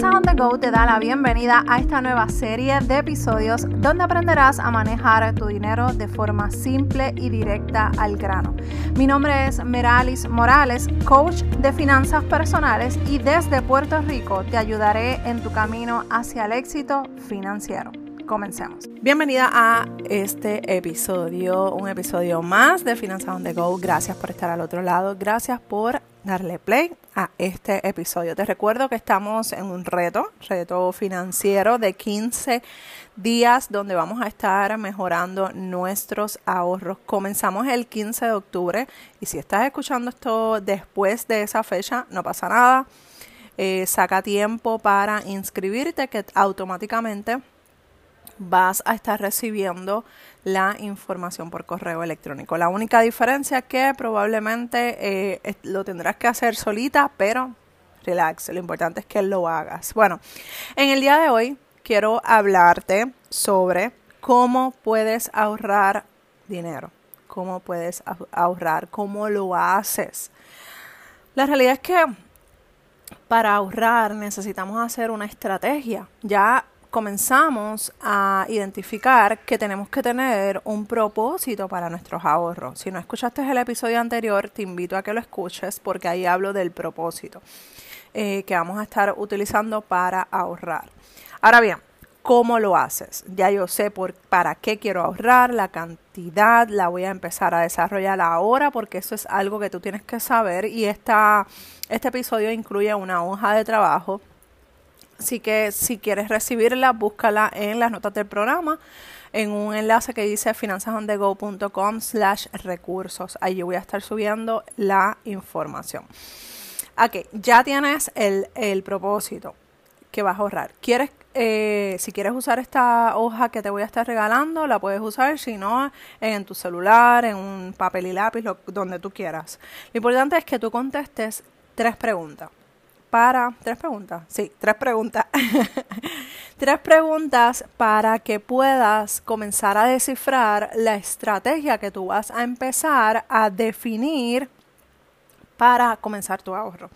Finanzas on the Go te da la bienvenida a esta nueva serie de episodios donde aprenderás a manejar tu dinero de forma simple y directa al grano. Mi nombre es Meralis Morales, coach de finanzas personales y desde Puerto Rico te ayudaré en tu camino hacia el éxito financiero. Comencemos. Bienvenida a este episodio, un episodio más de Finanzas on the Go. Gracias por estar al otro lado. Gracias por darle play a este episodio. Te recuerdo que estamos en un reto, reto financiero de 15 días donde vamos a estar mejorando nuestros ahorros. Comenzamos el 15 de octubre y si estás escuchando esto después de esa fecha, no pasa nada. Eh, saca tiempo para inscribirte que automáticamente vas a estar recibiendo la información por correo electrónico. La única diferencia es que probablemente eh, lo tendrás que hacer solita, pero relax, lo importante es que lo hagas. Bueno, en el día de hoy quiero hablarte sobre cómo puedes ahorrar dinero, cómo puedes ahorrar, cómo lo haces. La realidad es que para ahorrar necesitamos hacer una estrategia. Ya comenzamos a identificar que tenemos que tener un propósito para nuestros ahorros. Si no escuchaste el episodio anterior, te invito a que lo escuches porque ahí hablo del propósito eh, que vamos a estar utilizando para ahorrar. Ahora bien, ¿cómo lo haces? Ya yo sé por, para qué quiero ahorrar, la cantidad, la voy a empezar a desarrollar ahora porque eso es algo que tú tienes que saber y esta, este episodio incluye una hoja de trabajo Así que si quieres recibirla, búscala en las notas del programa, en un enlace que dice finanzasondego.com slash recursos. Allí voy a estar subiendo la información. Ok, ya tienes el, el propósito que vas a ahorrar. ¿Quieres, eh, si quieres usar esta hoja que te voy a estar regalando, la puedes usar, si no, en tu celular, en un papel y lápiz, donde tú quieras. Lo importante es que tú contestes tres preguntas para... ¿Tres preguntas? Sí, tres preguntas. tres preguntas para que puedas comenzar a descifrar la estrategia que tú vas a empezar a definir para comenzar tu ahorro.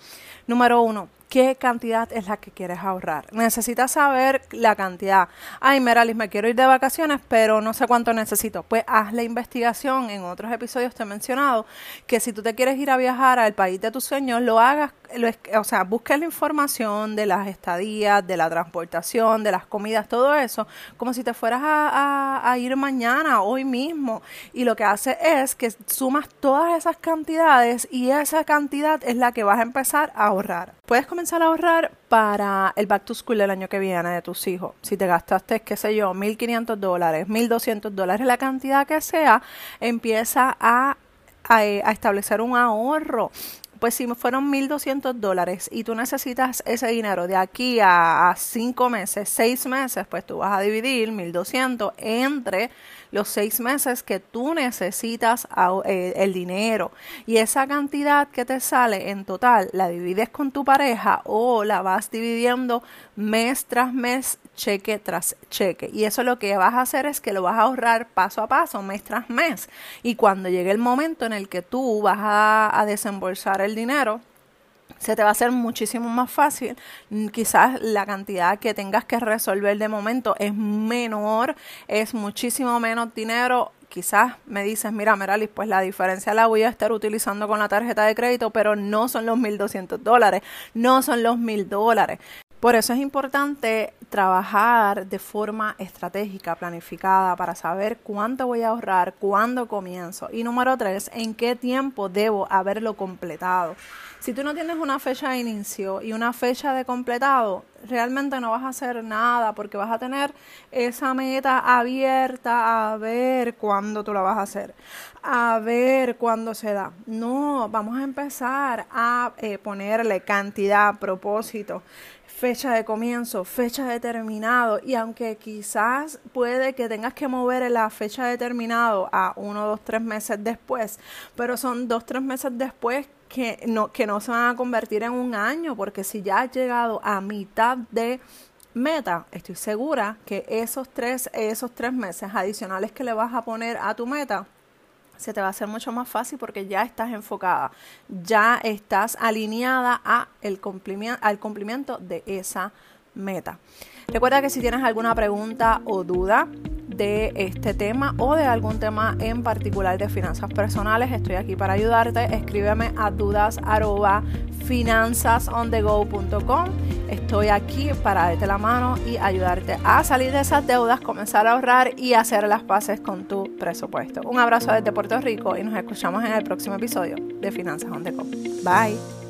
Número uno, qué cantidad es la que quieres ahorrar. Necesitas saber la cantidad. Ay, Meralis, me quiero ir de vacaciones, pero no sé cuánto necesito. Pues haz la investigación. En otros episodios te he mencionado que si tú te quieres ir a viajar al país de tus sueños, lo hagas, o sea, busques la información de las estadías, de la transportación, de las comidas, todo eso, como si te fueras a, ir mañana, hoy mismo. Y lo que hace es que sumas todas esas cantidades y esa cantidad es la que vas a empezar a ahorrar. Puedes comenzar a ahorrar para el back to school del año que viene de tus hijos. Si te gastaste, qué sé yo, 1.500 dólares, 1.200 dólares, la cantidad que sea, empieza a, a, establecer un ahorro pues si fueron 1.200 dólares y tú necesitas ese dinero de aquí a, cinco meses, seis meses, pues tú vas a dividir 1.200 entre los seis meses que tú necesitas eh, el dinero. Y esa cantidad que te sale en total, la divides con tu pareja o la vas dividiendo mes tras mes, cheque tras cheque. Y eso lo que vas a hacer es que lo vas a ahorrar paso a paso, mes tras mes. Y cuando llegue el momento en el que tú vas a, a desembolsar el dinero, se te va a hacer muchísimo más fácil. Quizás la cantidad que tengas que resolver de momento es menor, es muchísimo menos dinero. Quizás me dices, mira, Meralis, pues la diferencia la voy a estar utilizando con la tarjeta de crédito, pero no son los 1.200 dólares, no son los 1.000 dólares. Por eso es importante trabajar de forma estratégica, planificada, para saber cuánto voy a ahorrar, cuándo comienzo. Y número tres, en qué tiempo debo haberlo completado. Si tú no tienes una fecha de inicio y una fecha de completado, realmente no vas a hacer nada porque vas a tener esa meta abierta a ver cuándo tú la vas a hacer, a ver cuándo se da. No, vamos a empezar a eh, ponerle cantidad, propósito fecha de comienzo, fecha de terminado y aunque quizás puede que tengas que mover la fecha de terminado a uno, dos, tres meses después, pero son dos, tres meses después que no, que no se van a convertir en un año, porque si ya has llegado a mitad de meta, estoy segura que esos tres, esos tres meses adicionales que le vas a poner a tu meta, se te va a hacer mucho más fácil porque ya estás enfocada, ya estás alineada a el cumplimiento, al cumplimiento de esa meta. Recuerda que si tienes alguna pregunta o duda de este tema o de algún tema en particular de finanzas personales, estoy aquí para ayudarte. Escríbeme a dudas finanzasondego.com. Estoy aquí para darte la mano y ayudarte a salir de esas deudas, comenzar a ahorrar y hacer las paces con tu presupuesto. Un abrazo desde Puerto Rico y nos escuchamos en el próximo episodio de Finanzas on the Go. Bye.